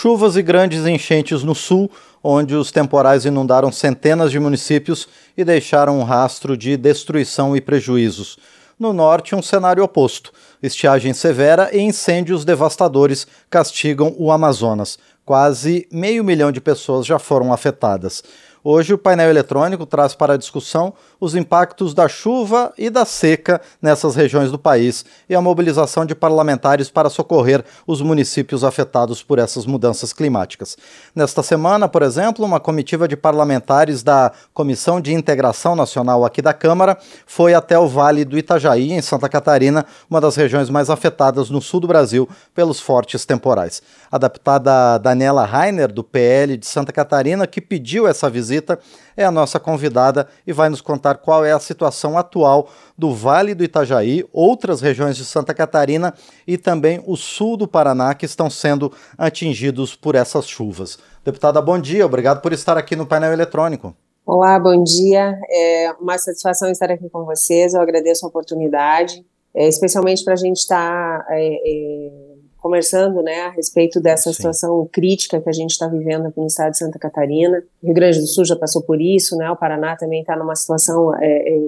Chuvas e grandes enchentes no sul, onde os temporais inundaram centenas de municípios e deixaram um rastro de destruição e prejuízos. No norte, um cenário oposto. Estiagem severa e incêndios devastadores castigam o Amazonas. Quase meio milhão de pessoas já foram afetadas. Hoje, o painel eletrônico traz para a discussão os impactos da chuva e da seca nessas regiões do país e a mobilização de parlamentares para socorrer os municípios afetados por essas mudanças climáticas. Nesta semana, por exemplo, uma comitiva de parlamentares da Comissão de Integração Nacional aqui da Câmara foi até o Vale do Itajaí, em Santa Catarina, uma das regiões mais afetadas no sul do Brasil pelos fortes temporais. A deputada Daniela Rainer, do PL de Santa Catarina, que pediu essa visita visita, é a nossa convidada e vai nos contar qual é a situação atual do Vale do Itajaí, outras regiões de Santa Catarina e também o sul do Paraná que estão sendo atingidos por essas chuvas. Deputada, bom dia, obrigado por estar aqui no painel eletrônico. Olá, bom dia. É uma satisfação estar aqui com vocês. Eu agradeço a oportunidade, é, especialmente para a gente estar tá, é, é conversando né, a respeito dessa Sim. situação crítica que a gente está vivendo aqui no estado de Santa Catarina. O Rio Grande do Sul já passou por isso, né? O Paraná também está numa situação é, é,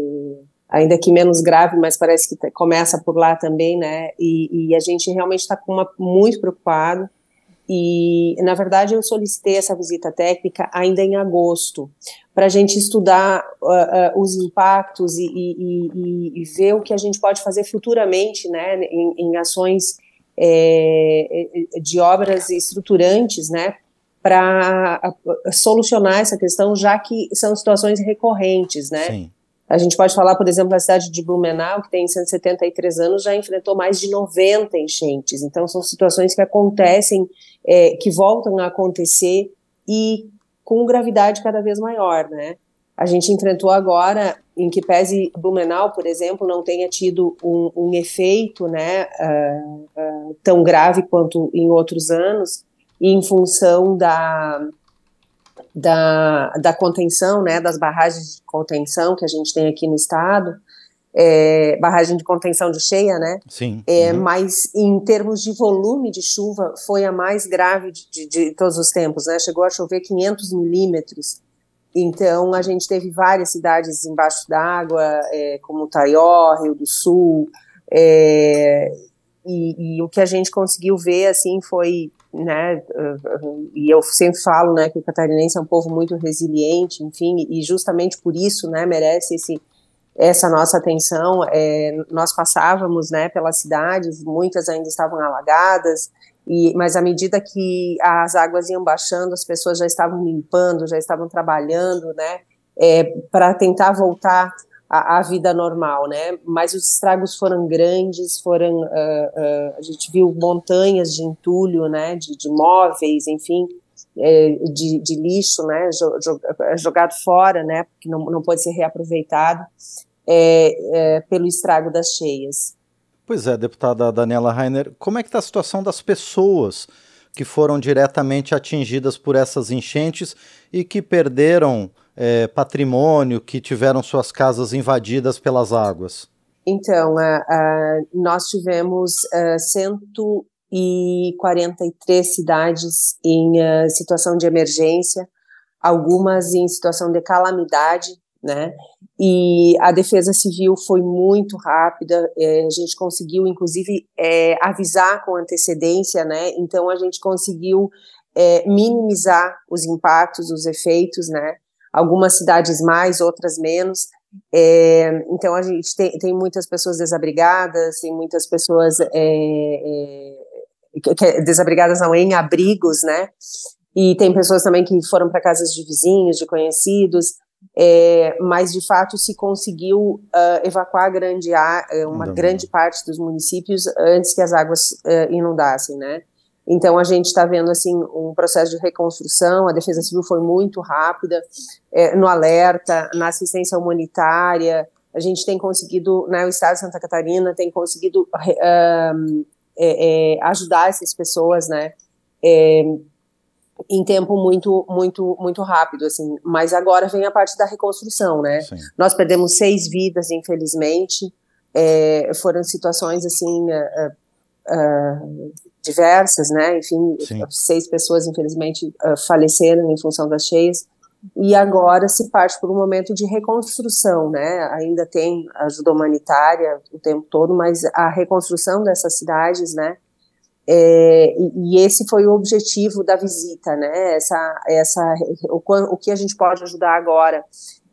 ainda que menos grave, mas parece que começa por lá também, né? E, e a gente realmente está muito preocupado. E, na verdade, eu solicitei essa visita técnica ainda em agosto, para a gente estudar uh, uh, os impactos e, e, e, e, ver o que a gente pode fazer futuramente, né, em, em ações é, é, de obras estruturantes, né, para solucionar essa questão, já que são situações recorrentes, né? Sim. A gente pode falar, por exemplo, da cidade de Blumenau, que tem 173 anos, já enfrentou mais de 90 enchentes. Então, são situações que acontecem, é, que voltam a acontecer e com gravidade cada vez maior, né? A gente enfrentou agora, em que pese Blumenau, por exemplo, não tenha tido um, um efeito né, uh, uh, tão grave quanto em outros anos, em função da, da, da contenção, né, das barragens de contenção que a gente tem aqui no estado, é, barragem de contenção de cheia, né? Sim. É, uhum. Mas em termos de volume de chuva, foi a mais grave de, de, de todos os tempos, né? Chegou a chover 500 milímetros então, a gente teve várias cidades embaixo d'água, é, como Taió, Rio do Sul, é, e, e, o que a gente conseguiu ver, assim, foi, né, e eu sempre falo, né, que o catarinense é um povo muito resiliente, enfim, e justamente por isso, né, merece esse, essa nossa atenção. É, nós passávamos, né, pelas cidades, muitas ainda estavam alagadas, e, mas à medida que as águas iam baixando, as pessoas já estavam limpando, já estavam trabalhando, né, é, para tentar voltar à, vida normal, né. Mas os estragos foram grandes, foram, uh, uh, a gente viu montanhas de entulho, né, de, de móveis, enfim, é, de, de, lixo, né, jogado fora, né, porque não, não pode ser reaproveitado é, é, pelo estrago das cheias. Pois é, deputada Daniela Rainer, como é que está a situação das pessoas que foram diretamente atingidas por essas enchentes e que perderam é, patrimônio, que tiveram suas casas invadidas pelas águas? Então, uh, uh, nós tivemos uh, 143 cidades em situação de emergência, algumas em situação de calamidade, né? E a Defesa Civil foi muito rápida, é, a gente conseguiu, inclusive, é, avisar com antecedência, né? Então a gente conseguiu é, minimizar os impactos, os efeitos, né? Algumas cidades mais, outras menos. É, então a gente tem, tem, muitas pessoas desabrigadas, tem muitas pessoas é, é, desabrigadas não em abrigos, né? E tem pessoas também que foram para casas de vizinhos, de conhecidos é, mas de fato se conseguiu uh, evacuar grande a, eh, uma grande parte dos municípios antes que as águas uh, inundassem, né? Então a gente está vendo assim um processo de reconstrução. A Defesa Civil foi muito rápida é, no alerta, na assistência humanitária. A gente tem conseguido, né, o Estado de Santa Catarina tem conseguido uh, é, ajudar essas pessoas, né? Em tempo muito, muito, muito rápido, assim. Mas agora vem a parte da reconstrução, né? Sim. Nós perdemos seis vidas, infelizmente. É, foram situações assim é, é uh, diversas, né? Enfim, Sim. seis pessoas, infelizmente, uh, faleceram em função das cheias. E agora se parte por um momento de reconstrução, né? Ainda tem ajuda humanitária o tempo todo, mas a reconstrução dessas cidades, né? É, e, esse foi o objetivo da visita, né? Essa, essa, o, o que a gente pode ajudar agora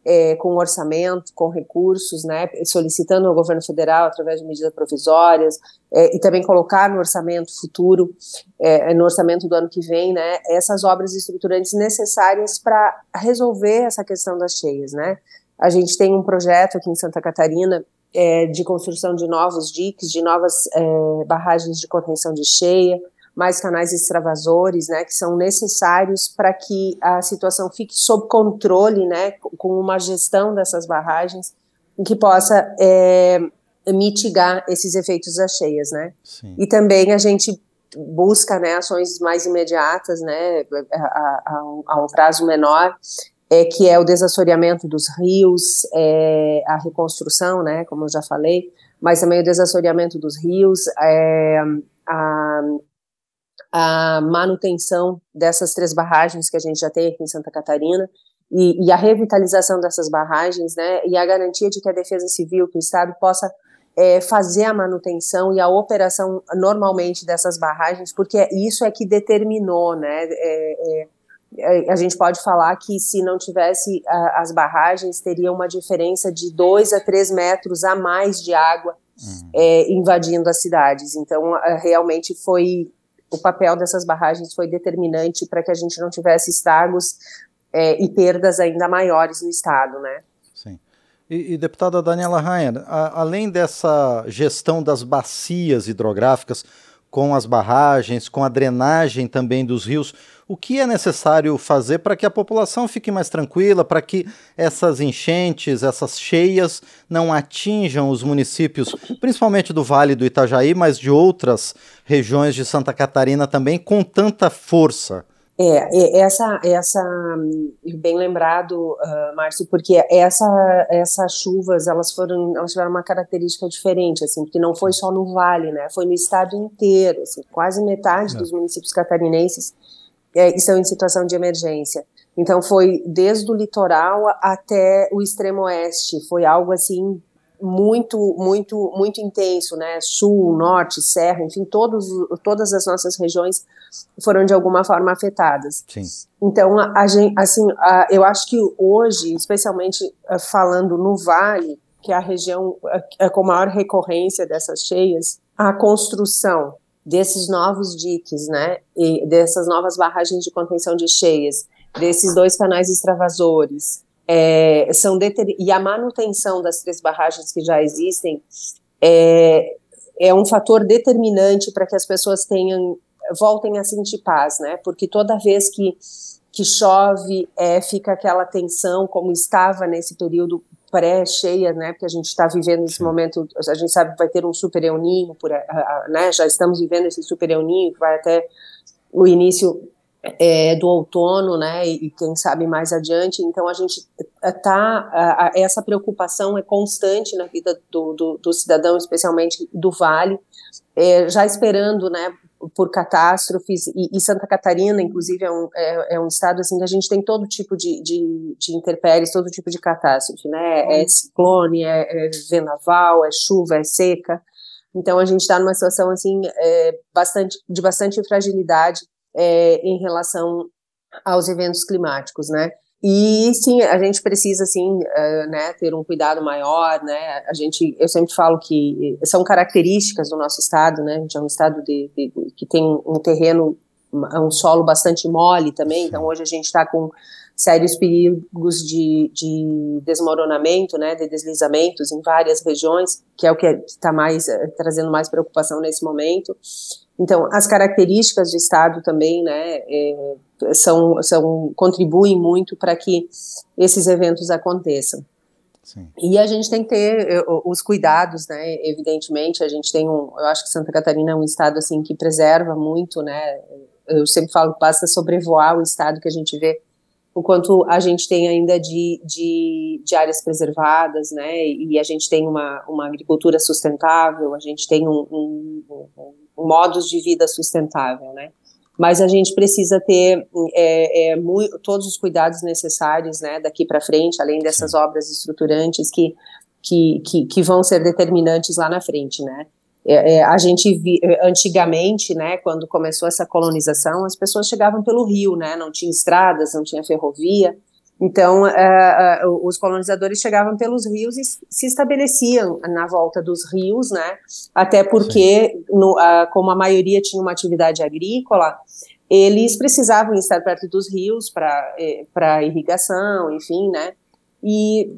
é, com orçamento, com recursos, né, solicitando ao governo federal através de medidas provisórias é, e também colocar no orçamento futuro, é, no orçamento do ano que vem, né, essas obras estruturantes necessárias para resolver essa questão das cheias, né. A gente tem um projeto aqui em Santa Catarina é, de construção de novos diques, de novas é, barragens de contenção de cheia, mais canais extravasores, né, que são necessários para que a situação fique sob controle, né, com uma gestão dessas barragens que possa é, mitigar esses efeitos das cheias, né. Sim. E também a gente busca, né, ações mais imediatas, né, a, a, a um prazo menor, é, que é o desassoreamento dos rios, é, a reconstrução, né, como eu já falei, mas também o desassoreamento dos rios, é, a a manutenção dessas três barragens que a gente já tem aqui em Santa Catarina e, e, a revitalização dessas barragens, né, e a garantia de que a Defesa Civil, que o Estado possa é, fazer a manutenção e a operação normalmente dessas barragens, porque isso é que determinou, né, é, é, a gente pode falar que se não tivesse a, as barragens, teria uma diferença de 2 a 3 metros a mais de água uhum. é, invadindo as cidades. Então, realmente foi o papel dessas barragens foi determinante para que a gente não tivesse estragos é, e perdas ainda maiores no estado, né? Sim. E, e deputada Daniela Rainer, a, além dessa gestão das bacias hidrográficas com as barragens, com a drenagem também dos rios, o que é necessário fazer para que a população fique mais tranquila, para que essas enchentes, essas cheias não atinjam os municípios, principalmente do Vale do Itajaí, mas de outras regiões de Santa Catarina também, com tanta força? É, essa, essa, bem lembrado, uh, Márcio, porque essa, essas chuvas, elas foram, elas tiveram uma característica diferente, assim, porque não foi só no Vale, né, foi no estado inteiro, assim, quase metade é. dos municípios catarinenses é, estão em situação de emergência. Então foi desde o litoral até o extremo oeste, foi algo assim muito, muito, muito intenso, né? Sul, norte, serra, enfim, todos, todas as nossas regiões foram de alguma forma afetadas. Sim. Então, a, a gente, assim, a, eu acho que hoje, especialmente eh, falando no Vale, que é a região é, com maior recorrência dessas cheias, a construção desses novos diques, né, e dessas novas barragens de contenção de cheias, desses dois canais extravasores, é, são e a manutenção das três barragens que já existem é, é um fator determinante para que as pessoas tenham voltem a sentir paz, né? Porque toda vez que que chove, é, fica aquela tensão, como estava nesse período pré-cheia, né, porque a gente está vivendo esse momento, a gente sabe que vai ter um super euninho, por, né, já estamos vivendo esse super euninho, que vai até o início é, do outono, né, e, e, quem sabe mais adiante, então a gente tá, essa preocupação é constante na vida do, do, do cidadão, especialmente do Vale, é, já esperando, né, por catástrofes, e, e, Santa Catarina, inclusive, é um, é, é, um estado assim que a gente tem todo tipo de, de, de intempéries, todo tipo de catástrofe, né? É ciclone, é, é vendaval, é chuva, é seca. Então a gente está numa situação assim é, bastante de bastante fragilidade é, em relação aos eventos climáticos, né? E sim, a gente precisa assim, uh, né, ter um cuidado maior, né? A gente, eu sempre falo que são características do nosso estado, né? A gente é um estado de, de, de que tem um terreno, um solo bastante mole também. Então hoje a gente está com sérios perigos de, de desmoronamento, né, de deslizamentos em várias regiões, que é o que está mais uh, trazendo mais preocupação nesse momento. Então, as características do Estado também, né, é, são, são, contribuem muito para que esses eventos aconteçam. Sim. E a gente tem que ter eh, os cuidados, né, evidentemente, a gente tem um, eu acho que Santa Catarina é um estado, assim, que preserva muito, né, eu sempre falo que basta sobrevoar o estado que a gente vê o quanto a gente tem ainda de, de, de, áreas preservadas, né, e a gente tem uma, uma agricultura sustentável, a gente tem um, um, um modos de vida sustentável, né? Mas a gente precisa ter é, é, muito, todos os cuidados necessários, né, daqui para frente, além dessas Sim. obras estruturantes que, que, que, que, vão ser determinantes lá na frente, né? É, é, a gente vi, antigamente, né, quando começou essa colonização, as pessoas chegavam pelo rio, né, não tinha estradas, não tinha ferrovia, então é, é, os colonizadores chegavam pelos rios e se estabeleciam na volta dos rios, né, até porque, no, como a maioria tinha uma atividade agrícola, eles precisavam estar perto dos rios para irrigação, enfim, né, e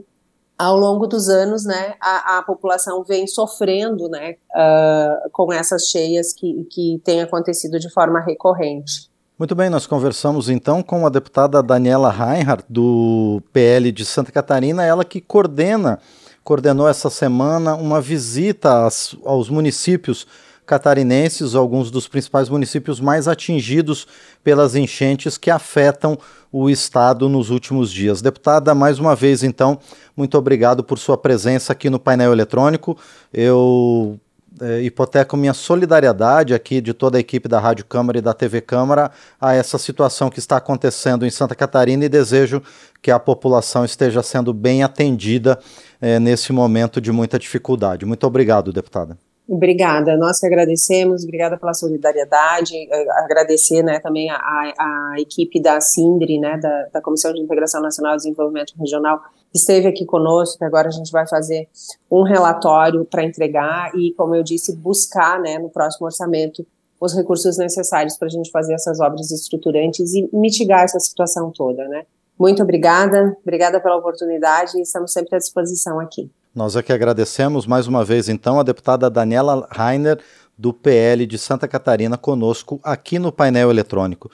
ao longo dos anos, né, a, a população vem sofrendo, né, uh, com essas cheias que, que têm acontecido de forma recorrente. Muito bem, nós conversamos então com a deputada Daniela Reinhardt, do PL de Santa Catarina, ela que coordena, coordenou essa semana uma visita às, aos municípios catarinenses, alguns dos principais municípios mais atingidos pelas enchentes que afetam o estado nos últimos dias. Deputada, mais uma vez, então, muito obrigado por sua presença aqui no painel eletrônico. Eu é, hipoteco minha solidariedade aqui de toda a equipe da Rádio Câmara e da TV Câmara a essa situação que está acontecendo em Santa Catarina e desejo que a população esteja sendo bem atendida é, nesse momento de muita dificuldade. Muito obrigado, deputada. Obrigada, nós que agradecemos, obrigada pela solidariedade, eh, agradecer né, também a, a, equipe da SINDRE, né, da, da, Comissão de Integração Nacional e Desenvolvimento Regional, esteve aqui conosco, que agora a gente vai fazer um relatório para entregar e, como eu disse, buscar né, no próximo orçamento os recursos necessários para a gente fazer essas obras estruturantes e mitigar essa situação toda. Né. Muito obrigada, obrigada pela oportunidade e estamos sempre à disposição aqui. Nós é que agradecemos mais uma vez, então, a deputada Daniela Rainer, do PL de Santa Catarina, conosco aqui no painel eletrônico.